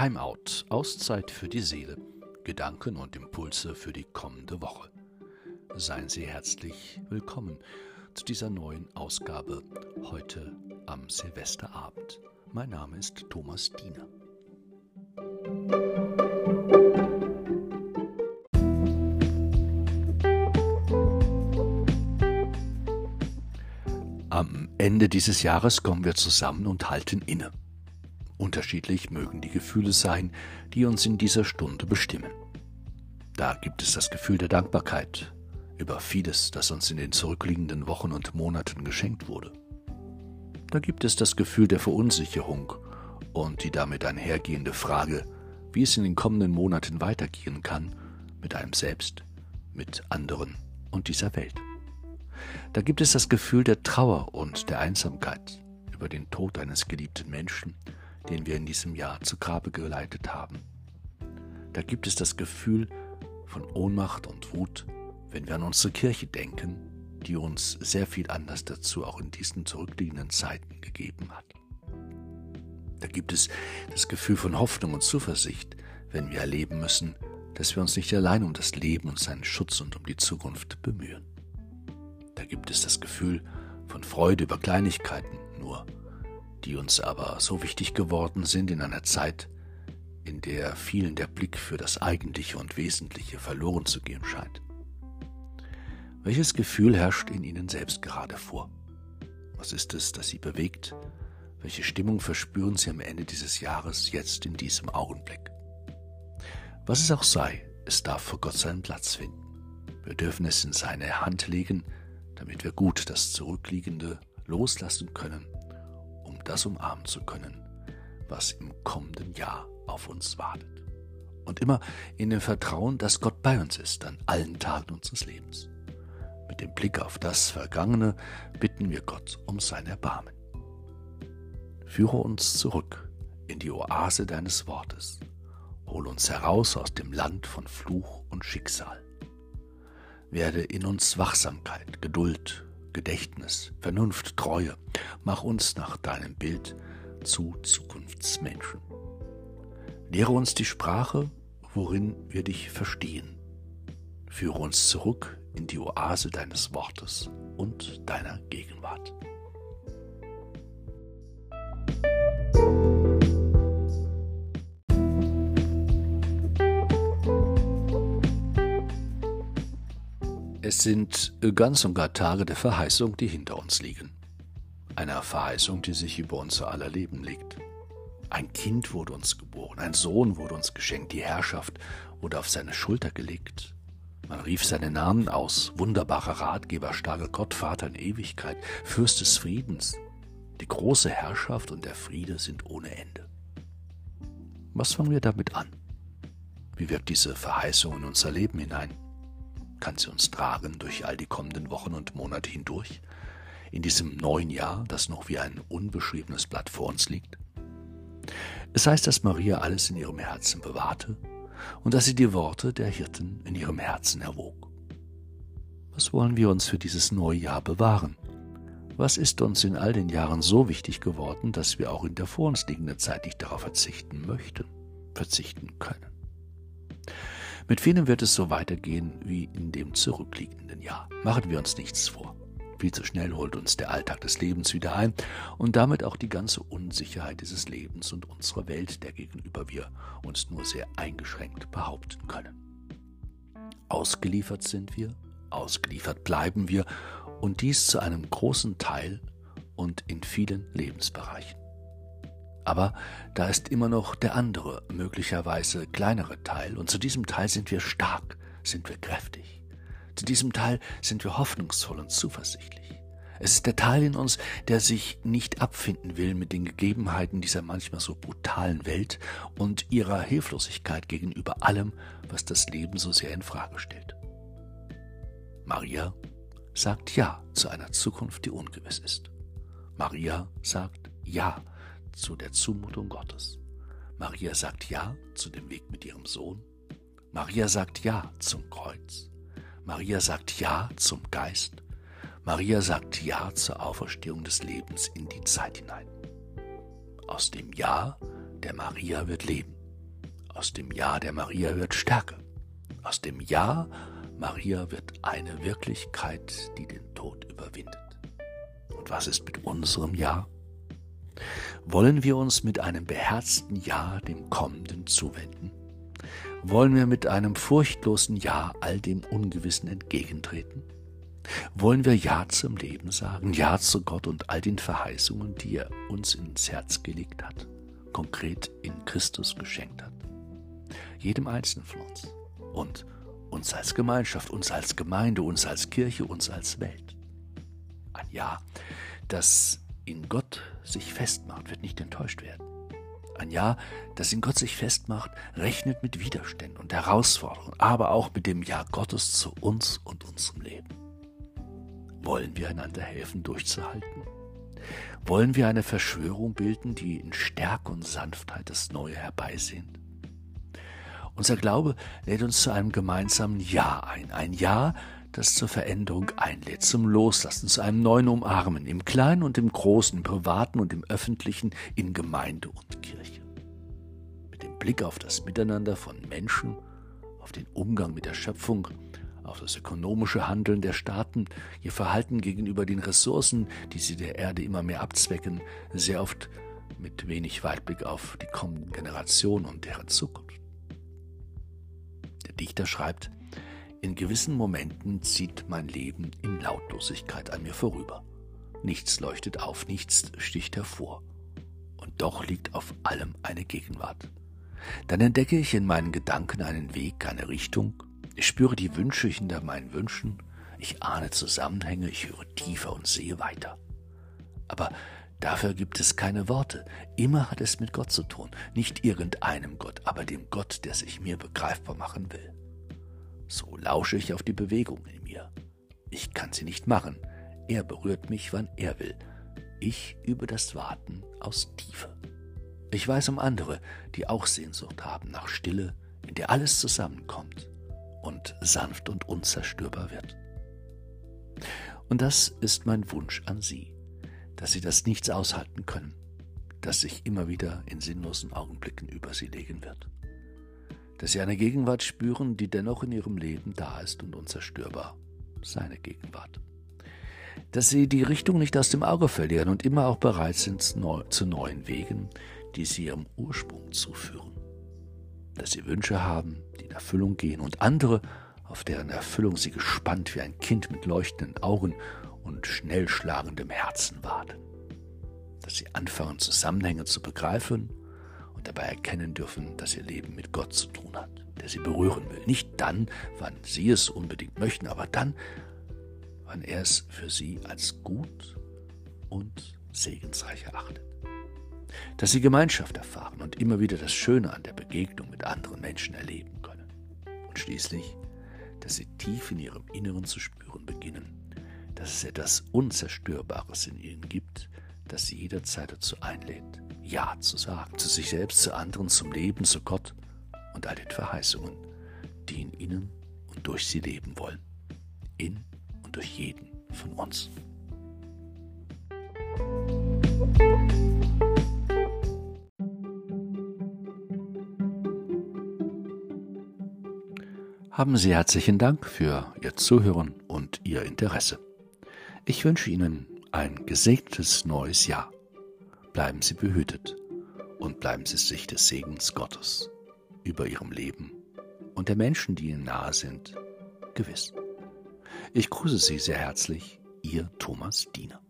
Timeout, Auszeit für die Seele, Gedanken und Impulse für die kommende Woche. Seien Sie herzlich willkommen zu dieser neuen Ausgabe heute am Silvesterabend. Mein Name ist Thomas Diener. Am Ende dieses Jahres kommen wir zusammen und halten inne. Unterschiedlich mögen die Gefühle sein, die uns in dieser Stunde bestimmen. Da gibt es das Gefühl der Dankbarkeit über vieles, das uns in den zurückliegenden Wochen und Monaten geschenkt wurde. Da gibt es das Gefühl der Verunsicherung und die damit einhergehende Frage, wie es in den kommenden Monaten weitergehen kann mit einem selbst, mit anderen und dieser Welt. Da gibt es das Gefühl der Trauer und der Einsamkeit über den Tod eines geliebten Menschen, den wir in diesem Jahr zu Grabe geleitet haben. Da gibt es das Gefühl von Ohnmacht und Wut, wenn wir an unsere Kirche denken, die uns sehr viel Anlass dazu auch in diesen zurückliegenden Zeiten gegeben hat. Da gibt es das Gefühl von Hoffnung und Zuversicht, wenn wir erleben müssen, dass wir uns nicht allein um das Leben und seinen Schutz und um die Zukunft bemühen. Da gibt es das Gefühl von Freude über Kleinigkeiten die uns aber so wichtig geworden sind in einer Zeit, in der vielen der Blick für das Eigentliche und Wesentliche verloren zu gehen scheint. Welches Gefühl herrscht in Ihnen selbst gerade vor? Was ist es, das Sie bewegt? Welche Stimmung verspüren Sie am Ende dieses Jahres jetzt in diesem Augenblick? Was es auch sei, es darf vor Gott seinen Platz finden. Wir dürfen es in seine Hand legen, damit wir gut das Zurückliegende loslassen können das umarmen zu können, was im kommenden Jahr auf uns wartet. Und immer in dem Vertrauen, dass Gott bei uns ist an allen Tagen unseres Lebens. Mit dem Blick auf das Vergangene bitten wir Gott um sein Erbarmen. Führe uns zurück in die Oase deines Wortes. Hol uns heraus aus dem Land von Fluch und Schicksal. Werde in uns Wachsamkeit, Geduld, Gedächtnis, Vernunft, Treue. Mach uns nach deinem Bild zu Zukunftsmenschen. Lehre uns die Sprache, worin wir dich verstehen. Führe uns zurück in die Oase deines Wortes und deiner Gegenwart. Es sind ganz und gar Tage der Verheißung, die hinter uns liegen. Einer Verheißung, die sich über unser aller Leben legt. Ein Kind wurde uns geboren, ein Sohn wurde uns geschenkt, die Herrschaft wurde auf seine Schulter gelegt. Man rief seinen Namen aus, wunderbarer Ratgeber, starker Gott, Vater in Ewigkeit, Fürst des Friedens. Die große Herrschaft und der Friede sind ohne Ende. Was fangen wir damit an? Wie wirkt diese Verheißung in unser Leben hinein? Kann sie uns tragen durch all die kommenden Wochen und Monate hindurch, in diesem neuen Jahr, das noch wie ein unbeschriebenes Blatt vor uns liegt? Es heißt, dass Maria alles in ihrem Herzen bewahrte und dass sie die Worte der Hirten in ihrem Herzen erwog. Was wollen wir uns für dieses neue Jahr bewahren? Was ist uns in all den Jahren so wichtig geworden, dass wir auch in der vor uns liegenden Zeit nicht darauf verzichten möchten, verzichten können? Mit vielen wird es so weitergehen wie in dem zurückliegenden Jahr. Machen wir uns nichts vor. Viel zu schnell holt uns der Alltag des Lebens wieder ein und damit auch die ganze Unsicherheit dieses Lebens und unserer Welt, der gegenüber wir uns nur sehr eingeschränkt behaupten können. Ausgeliefert sind wir, ausgeliefert bleiben wir und dies zu einem großen Teil und in vielen Lebensbereichen. Aber da ist immer noch der andere, möglicherweise kleinere Teil, und zu diesem Teil sind wir stark, sind wir kräftig. Zu diesem Teil sind wir hoffnungsvoll und zuversichtlich. Es ist der Teil in uns, der sich nicht abfinden will mit den Gegebenheiten dieser manchmal so brutalen Welt und ihrer Hilflosigkeit gegenüber allem, was das Leben so sehr in Frage stellt. Maria sagt Ja zu einer Zukunft, die ungewiss ist. Maria sagt Ja zu der Zumutung Gottes. Maria sagt Ja zu dem Weg mit ihrem Sohn. Maria sagt Ja zum Kreuz. Maria sagt Ja zum Geist. Maria sagt Ja zur Auferstehung des Lebens in die Zeit hinein. Aus dem Ja der Maria wird Leben, Aus dem Ja der Maria wird Stärke. Aus dem Ja Maria wird eine Wirklichkeit, die den Tod überwindet. Und was ist mit unserem Ja? Wollen wir uns mit einem beherzten Ja dem Kommenden zuwenden? Wollen wir mit einem furchtlosen Ja all dem Ungewissen entgegentreten? Wollen wir Ja zum Leben sagen, Ja zu Gott und all den Verheißungen, die er uns ins Herz gelegt hat, konkret in Christus geschenkt hat? Jedem Einzelnen von uns und uns als Gemeinschaft, uns als Gemeinde, uns als Kirche, uns als Welt. Ein Ja, das in Gott sich festmacht, wird nicht enttäuscht werden. Ein Ja, das in Gott sich festmacht, rechnet mit Widerständen und Herausforderungen, aber auch mit dem Ja Gottes zu uns und unserem Leben. Wollen wir einander helfen, durchzuhalten? Wollen wir eine Verschwörung bilden, die in Stärke und Sanftheit das Neue herbeisehnt? Unser Glaube lädt uns zu einem gemeinsamen Ja ein. Ein Ja, das zur Veränderung einlädt, zum Loslassen, zu einem neuen Umarmen, im Kleinen und im Großen, im Privaten und im Öffentlichen, in Gemeinde und Kirche. Mit dem Blick auf das Miteinander von Menschen, auf den Umgang mit der Schöpfung, auf das ökonomische Handeln der Staaten, ihr Verhalten gegenüber den Ressourcen, die sie der Erde immer mehr abzwecken, sehr oft mit wenig Weitblick auf die kommenden Generationen und deren Zukunft. Der Dichter schreibt, in gewissen Momenten zieht mein Leben in Lautlosigkeit an mir vorüber. Nichts leuchtet auf, nichts sticht hervor. Und doch liegt auf allem eine Gegenwart. Dann entdecke ich in meinen Gedanken einen Weg, eine Richtung. Ich spüre die Wünsche hinter meinen Wünschen. Ich ahne Zusammenhänge, ich höre tiefer und sehe weiter. Aber dafür gibt es keine Worte. Immer hat es mit Gott zu tun. Nicht irgendeinem Gott, aber dem Gott, der sich mir begreifbar machen will. So lausche ich auf die Bewegung in mir. Ich kann sie nicht machen. Er berührt mich, wann er will. Ich übe das Warten aus Tiefe. Ich weiß um andere, die auch Sehnsucht haben nach Stille, in der alles zusammenkommt und sanft und unzerstörbar wird. Und das ist mein Wunsch an Sie, dass Sie das nichts aushalten können, das sich immer wieder in sinnlosen Augenblicken über Sie legen wird dass sie eine Gegenwart spüren, die dennoch in ihrem Leben da ist und unzerstörbar. Seine Gegenwart. Dass sie die Richtung nicht aus dem Auge verlieren und immer auch bereit sind zu neuen Wegen, die sie ihrem Ursprung zuführen. Dass sie Wünsche haben, die in Erfüllung gehen und andere, auf deren Erfüllung sie gespannt wie ein Kind mit leuchtenden Augen und schnell schlagendem Herzen warten. Dass sie anfangen, Zusammenhänge zu begreifen und dabei erkennen dürfen, dass ihr Leben mit Gott zu tun hat, der sie berühren will. Nicht dann, wann sie es unbedingt möchten, aber dann, wann er es für sie als gut und segensreich erachtet. Dass sie Gemeinschaft erfahren und immer wieder das Schöne an der Begegnung mit anderen Menschen erleben können. Und schließlich, dass sie tief in ihrem Inneren zu spüren beginnen, dass es etwas Unzerstörbares in ihnen gibt, das sie jederzeit dazu einlädt, Ja zu sagen, zu sich selbst, zu anderen, zum Leben, zu Gott und all den Verheißungen, die in ihnen und durch sie leben wollen, in und durch jeden von uns. Haben Sie herzlichen Dank für Ihr Zuhören und Ihr Interesse. Ich wünsche Ihnen ein gesegnetes neues Jahr. Bleiben Sie behütet und bleiben Sie sich des Segens Gottes über Ihrem Leben und der Menschen, die Ihnen nahe sind, gewiss. Ich grüße Sie sehr herzlich, Ihr Thomas Diener.